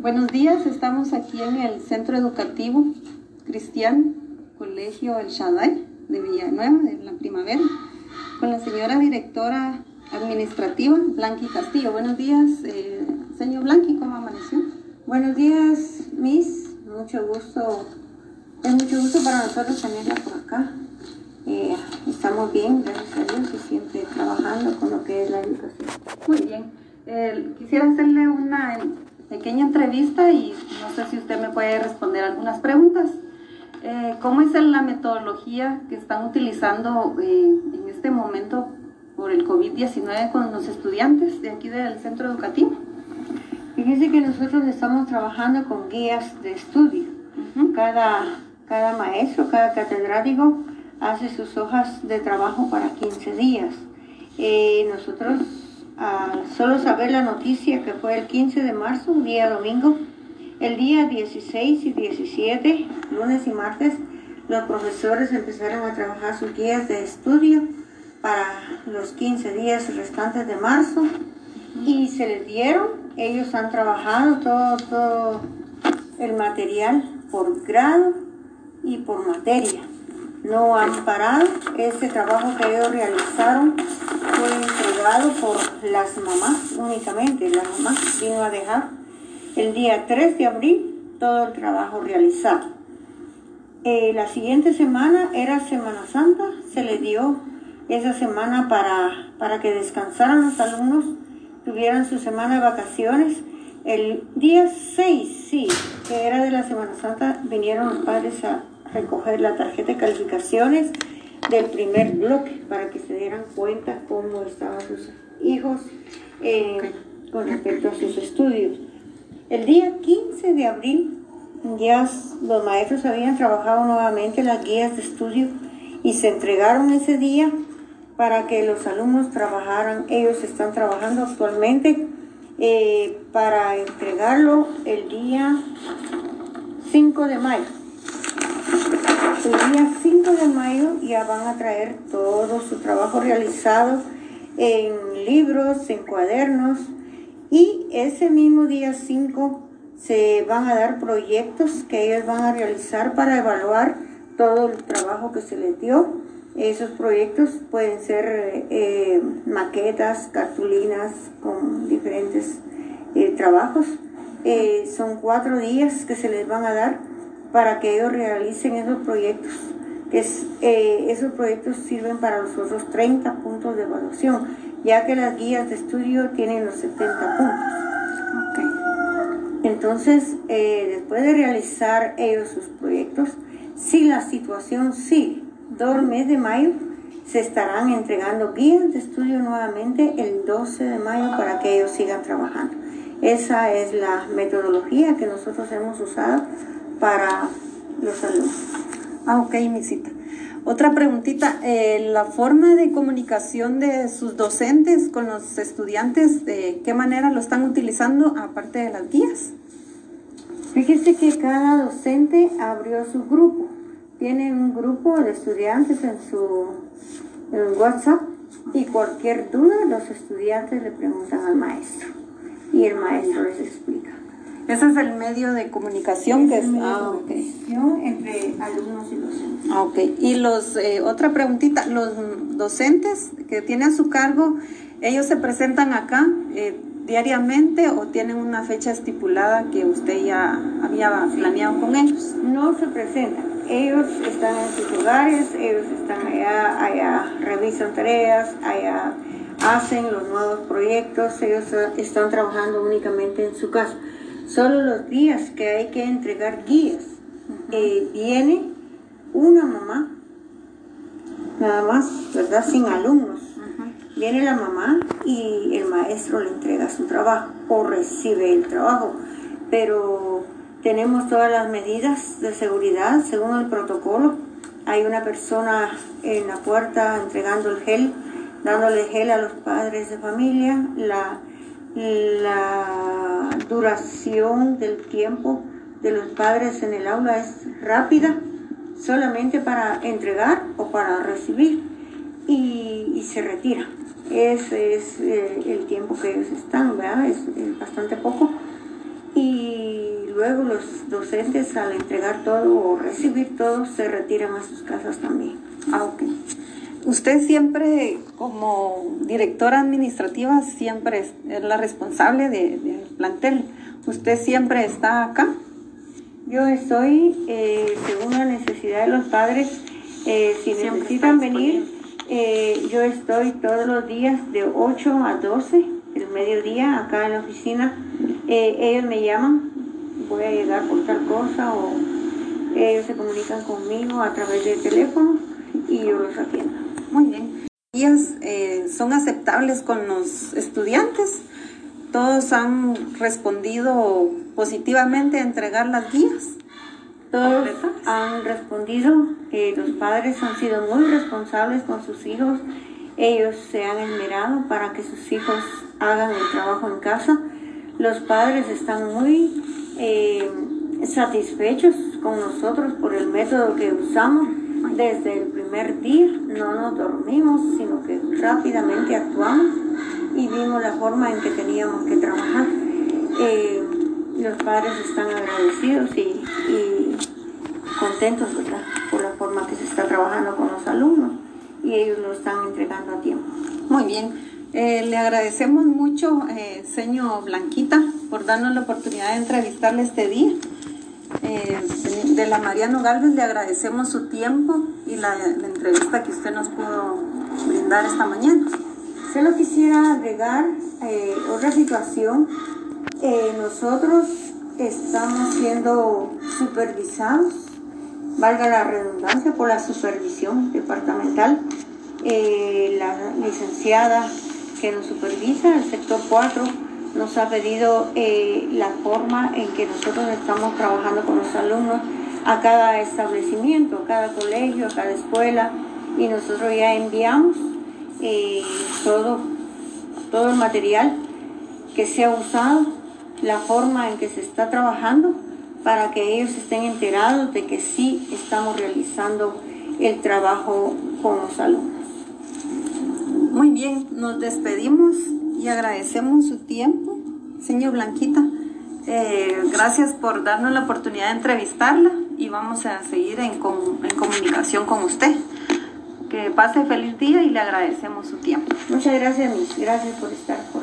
Buenos días, estamos aquí en el Centro Educativo Cristiano, Colegio El Shaddai de Villanueva, de la Primavera, con la señora directora administrativa, Blanqui Castillo. Buenos días, eh, señor Blanqui, ¿cómo amaneció? Buenos días, Miss. Mucho gusto. Es mucho gusto para nosotros tenerla por acá. Eh, estamos bien, gracias a Dios, y siempre trabajando con lo que es la educación. Muy bien. Eh, quisiera hacerle una pequeña entrevista y no sé si usted me puede responder algunas preguntas. Eh, ¿Cómo es la metodología que están utilizando eh, en este momento por el COVID-19 con los estudiantes de aquí del centro educativo? Fíjense que nosotros estamos trabajando con guías de estudio. cada, cada maestro, cada catedrático hace sus hojas de trabajo para 15 días. Eh, nosotros solo saber la noticia que fue el 15 de marzo, un día domingo, el día 16 y 17, lunes y martes, los profesores empezaron a trabajar sus guías de estudio para los 15 días restantes de marzo. Y se les dieron, ellos han trabajado todo, todo el material por grado y por materia. No han parado, ese trabajo que ellos realizaron fue por las mamás únicamente. La mamá vino a dejar el día 3 de abril todo el trabajo realizado. Eh, la siguiente semana era Semana Santa, se le dio esa semana para, para que descansaran los alumnos, tuvieran su semana de vacaciones. El día 6, sí, que era de la Semana Santa, vinieron los padres a recoger la tarjeta de calificaciones del primer bloque para que se dieran cuenta cómo estaban sus hijos eh, con respecto a sus estudios. El día 15 de abril ya los maestros habían trabajado nuevamente las guías de estudio y se entregaron ese día para que los alumnos trabajaran. Ellos están trabajando actualmente eh, para entregarlo el día 5 de mayo el día 5 de mayo ya van a traer todo su trabajo realizado en libros, en cuadernos y ese mismo día 5 se van a dar proyectos que ellos van a realizar para evaluar todo el trabajo que se les dio. Esos proyectos pueden ser eh, maquetas, cartulinas con diferentes eh, trabajos. Eh, son cuatro días que se les van a dar para que ellos realicen esos proyectos. Que eh, esos proyectos sirven para los otros 30 puntos de evaluación, ya que las guías de estudio tienen los 70 puntos. Entonces, eh, después de realizar ellos sus proyectos, si la situación sigue, todo el mes de mayo se estarán entregando guías de estudio nuevamente el 12 de mayo para que ellos sigan trabajando. Esa es la metodología que nosotros hemos usado para los alumnos. Ah, ok, cita. Otra preguntita, eh, la forma de comunicación de sus docentes con los estudiantes, ¿de qué manera lo están utilizando aparte de las guías? Fíjese que cada docente abrió su grupo. Tiene un grupo de estudiantes en su WhatsApp y cualquier duda los estudiantes le preguntan al maestro y el maestro les explica. Ese es el medio de comunicación que es, ah, entre alumnos y docentes. Ah, ok. Y los, eh, otra preguntita, los docentes que tienen a su cargo, ¿ellos se presentan acá eh, diariamente o tienen una fecha estipulada que usted ya había planeado con ellos? No se presentan. Ellos están en sus hogares, ellos están allá, allá revisan tareas, allá hacen los nuevos proyectos, ellos están trabajando únicamente en su casa solo los días que hay que entregar guías. Eh, viene una mamá, nada más, ¿verdad? Sin alumnos. Viene la mamá y el maestro le entrega su trabajo o recibe el trabajo. Pero tenemos todas las medidas de seguridad según el protocolo. Hay una persona en la puerta entregando el gel, dándole gel a los padres de familia. La, la duración del tiempo de los padres en el aula es rápida, solamente para entregar o para recibir y, se retira. Ese es eh, el tiempo que ellos están, ¿verdad? Es, bastante poco. Y luego los docentes al entregar todo o recibir todo se retiran a sus casas también. Ah. Usted siempre, como directora administrativa, siempre es la responsable del plantel. ¿Usted siempre está acá? Yo estoy, eh, según la necesidad de los padres, eh, si necesitan venir, eh, yo estoy todos los días de 8 a 12, el mediodía, acá en la oficina. ellos me llaman, voy a llegar por tal cosa o ellos se comunican conmigo a través del teléfono y yo los atiendo. Muy bien. ¿Guías eh, son aceptables con los estudiantes? ¿Todos han respondido positivamente a entregar las guías? Todos han respondido, eh, los padres han sido muy responsables con sus hijos, ellos se han esmerado para que sus hijos hagan el trabajo en casa. Los padres están muy eh, satisfechos con nosotros por el método que usamos desde el primer día no nos dormimos, sino que rápidamente actuamos y vimos la forma en que teníamos que trabajar. Eh, los padres están agradecidos y, contentos por la forma que se está trabajando con los alumnos y ellos lo están entregando a tiempo. Muy bien. Eh, le agradecemos mucho, eh, señor Blanquita, por darnos la oportunidad de entrevistarle este día. Eh, de la Mariano Galvez le agradecemos su tiempo y la, entrevista que usted nos pudo brindar esta mañana. Solo quisiera agregar eh, otra situación. Eh, nosotros estamos siendo supervisados, valga la redundancia, por la supervisión departamental. la licenciada que nos supervisa, el sector 4, nos ha pedido eh, la forma en que nosotros estamos trabajando con los alumnos a cada establecimiento, a cada colegio, a cada escuela y nosotros ya enviamos eh, todo, todo el material que se ha usado, la forma en que se está trabajando para que ellos estén enterados de que sí estamos realizando el trabajo con los alumnos. Muy bien, nos despedimos y agradecemos su tiempo, señor Blanquita. Eh, gracias por darnos la oportunidad de entrevistarla y vamos a seguir en, en comunicación con usted. Que pase feliz día y le agradecemos su tiempo. Muchas gracias, Gracias por estar acá.